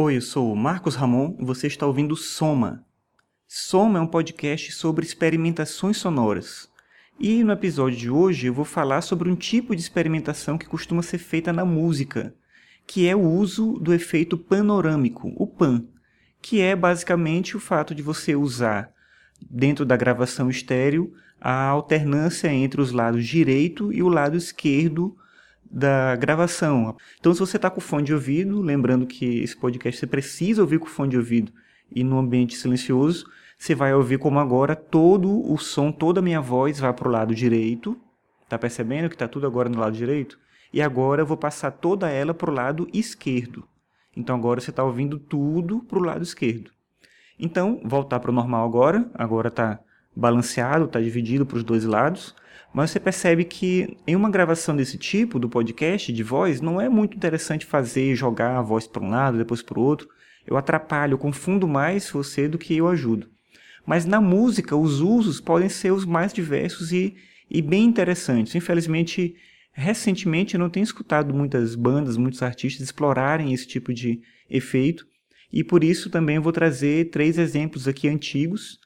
Oi, eu sou o Marcos Ramon e você está ouvindo Soma. Soma é um podcast sobre experimentações sonoras. E no episódio de hoje eu vou falar sobre um tipo de experimentação que costuma ser feita na música, que é o uso do efeito panorâmico, o PAN, que é basicamente o fato de você usar dentro da gravação estéreo a alternância entre os lados direito e o lado esquerdo da gravação. Então, se você está com fone de ouvido, lembrando que esse podcast você precisa ouvir com fone de ouvido e no ambiente silencioso, você vai ouvir como agora todo o som, toda a minha voz vai para o lado direito. Tá percebendo que está tudo agora no lado direito? E agora eu vou passar toda ela para o lado esquerdo. Então agora você está ouvindo tudo para o lado esquerdo. Então, voltar para o normal agora. Agora está balanceado, está dividido para os dois lados. Mas você percebe que em uma gravação desse tipo, do podcast de voz, não é muito interessante fazer, jogar a voz para um lado, depois para o outro. Eu atrapalho, eu confundo mais você do que eu ajudo. Mas na música, os usos podem ser os mais diversos e, e bem interessantes. Infelizmente, recentemente eu não tenho escutado muitas bandas, muitos artistas explorarem esse tipo de efeito. E por isso também vou trazer três exemplos aqui antigos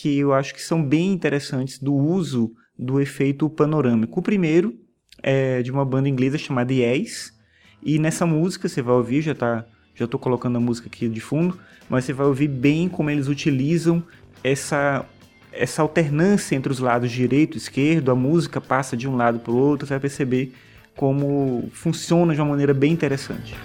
que eu acho que são bem interessantes do uso do efeito panorâmico. O primeiro é de uma banda inglesa chamada Yes, e nessa música você vai ouvir, já tá, já estou colocando a música aqui de fundo, mas você vai ouvir bem como eles utilizam essa essa alternância entre os lados direito e esquerdo, a música passa de um lado para o outro, você vai perceber como funciona de uma maneira bem interessante.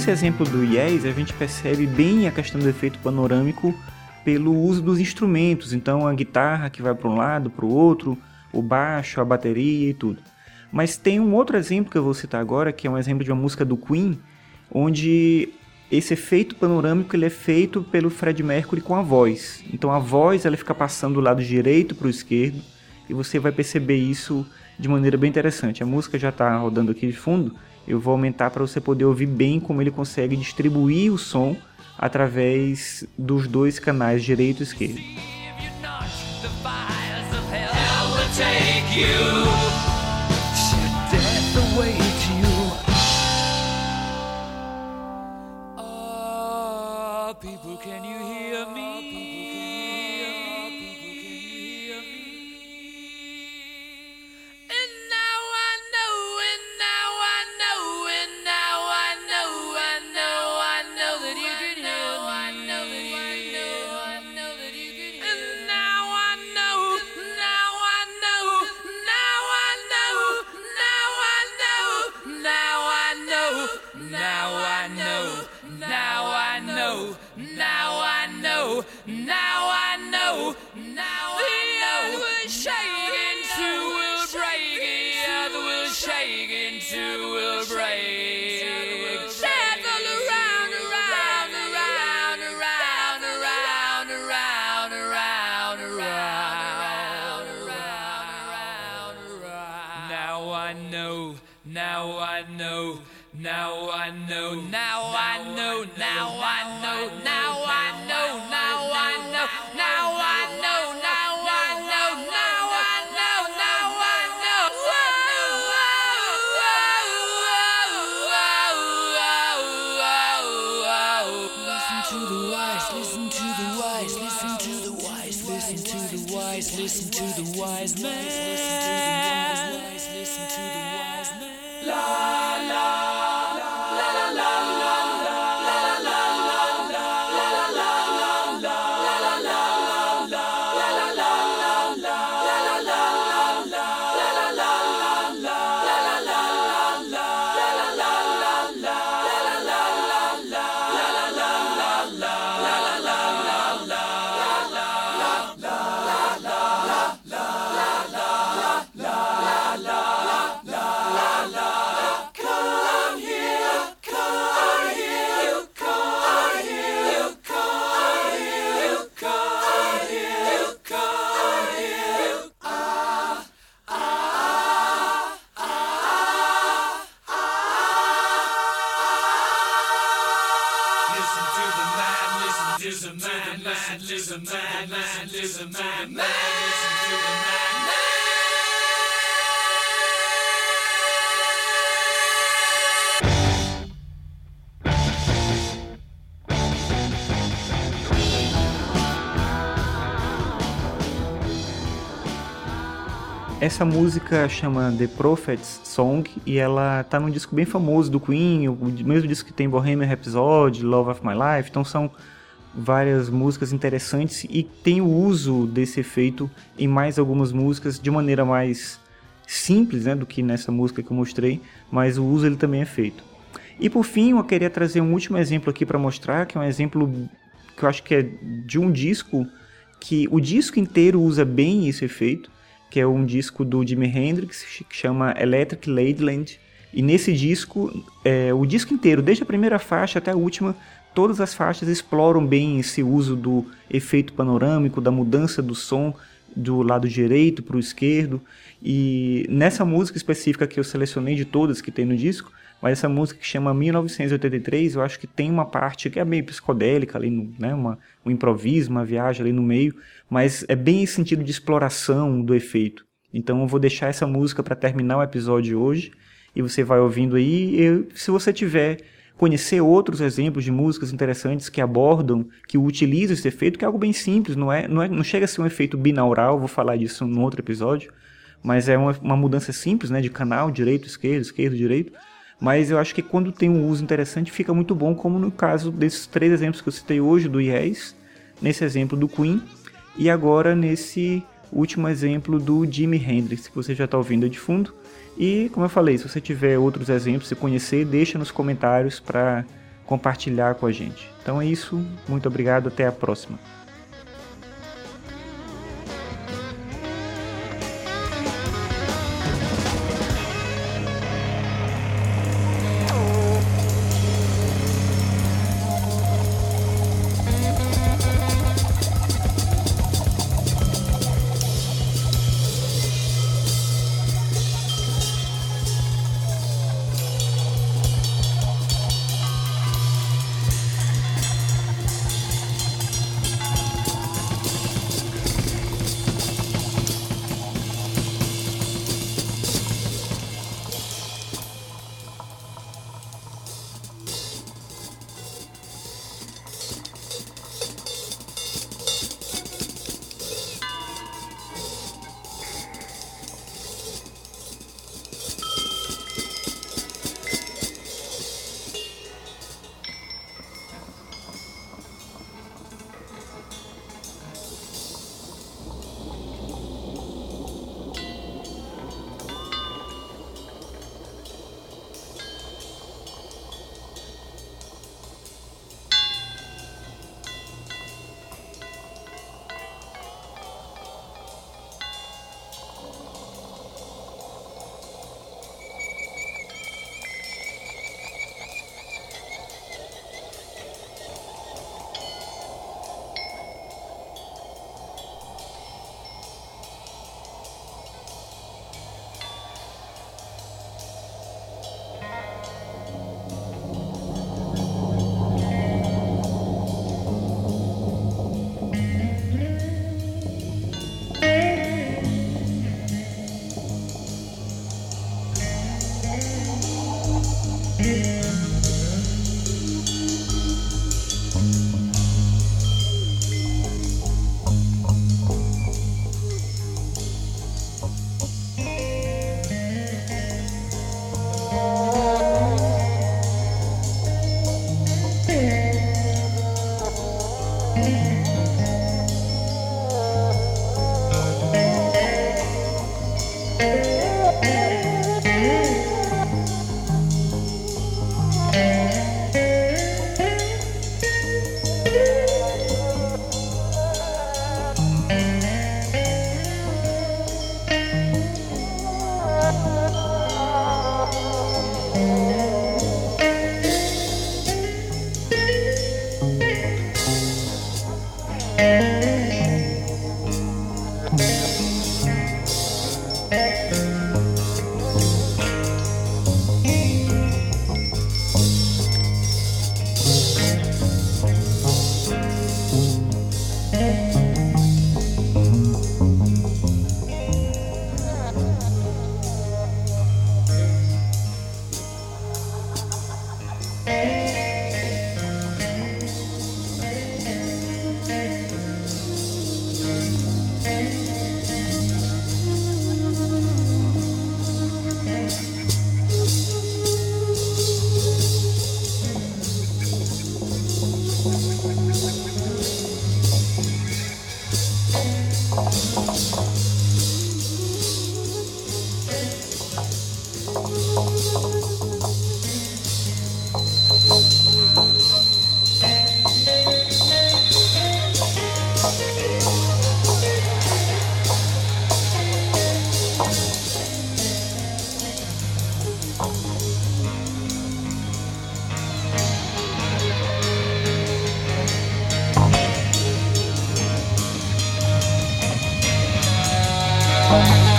Nesse exemplo do Yes, a gente percebe bem a questão do efeito panorâmico pelo uso dos instrumentos. Então, a guitarra que vai para um lado, para o outro, o baixo, a bateria e tudo. Mas tem um outro exemplo que eu vou citar agora, que é um exemplo de uma música do Queen, onde esse efeito panorâmico ele é feito pelo Fred Mercury com a voz. Então a voz ela fica passando do lado direito para o esquerdo e você vai perceber isso de maneira bem interessante. A música já está rodando aqui de fundo eu vou aumentar para você poder ouvir bem como ele consegue distribuir o som através dos dois canais direito e esquerdo. people, can you hear me? Listen to the wise, listen to the wise man. Man, man, man, man. Essa música chama The Prophet's Song e ela tá num disco bem famoso do Queen, o mesmo disco que tem Bohemian Rhapsody, Love of My Life, então são várias músicas interessantes e tem o uso desse efeito em mais algumas músicas de maneira mais simples né, do que nessa música que eu mostrei, mas o uso ele também é feito. E por fim, eu queria trazer um último exemplo aqui para mostrar, que é um exemplo que eu acho que é de um disco que o disco inteiro usa bem esse efeito, que é um disco do Jimi Hendrix, que chama Electric Ladyland. E nesse disco, é, o disco inteiro, desde a primeira faixa até a última, todas as faixas exploram bem esse uso do efeito panorâmico, da mudança do som do lado direito para o esquerdo. E nessa música específica que eu selecionei de todas que tem no disco, mas essa música que chama 1983, eu acho que tem uma parte que é meio psicodélica ali, no, né, uma, um improviso, uma viagem ali no meio, mas é bem esse sentido de exploração do efeito. Então eu vou deixar essa música para terminar o episódio hoje e você vai ouvindo aí. E se você tiver conhecer outros exemplos de músicas interessantes que abordam, que utilizam esse efeito, que é algo bem simples, não é, não, é, não chega a ser um efeito binaural, vou falar disso num outro episódio, mas é uma, uma mudança simples, né, de canal, direito, esquerdo, esquerdo, direito. Mas eu acho que quando tem um uso interessante fica muito bom, como no caso desses três exemplos que eu citei hoje do Yes, nesse exemplo do Queen e agora nesse último exemplo do Jimi Hendrix, que você já está ouvindo de fundo. E, como eu falei, se você tiver outros exemplos, se conhecer, deixa nos comentários para compartilhar com a gente. Então é isso, muito obrigado, até a próxima. Bye.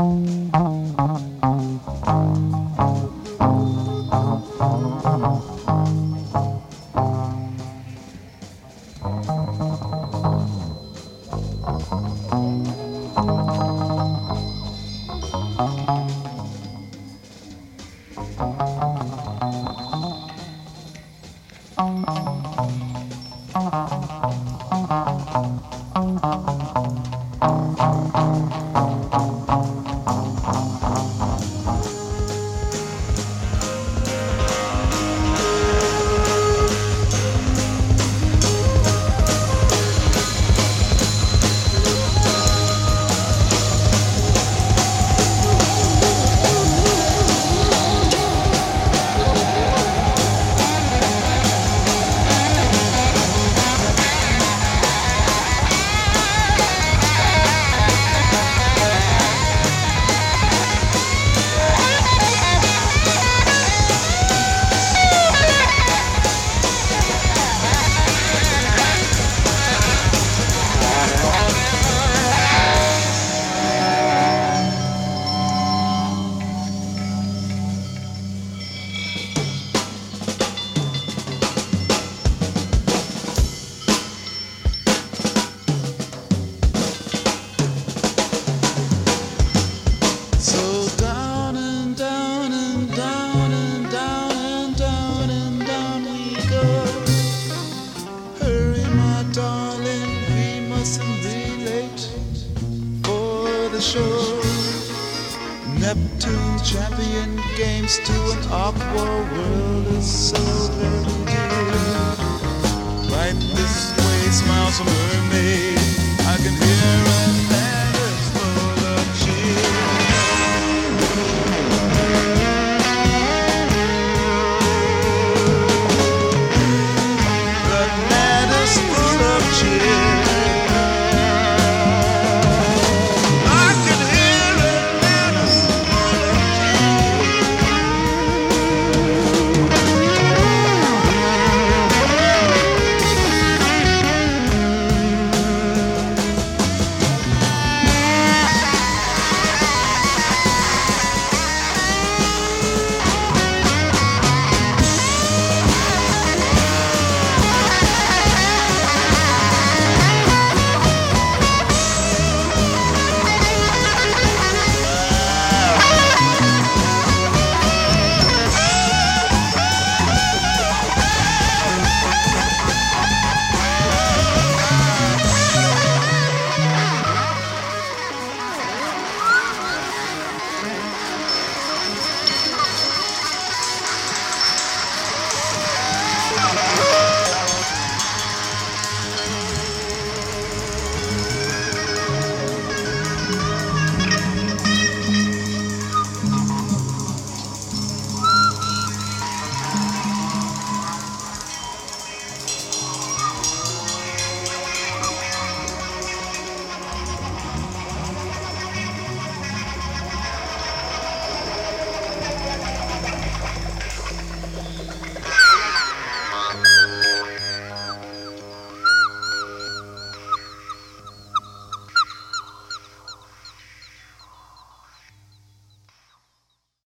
Oh. To an aqua world is so very.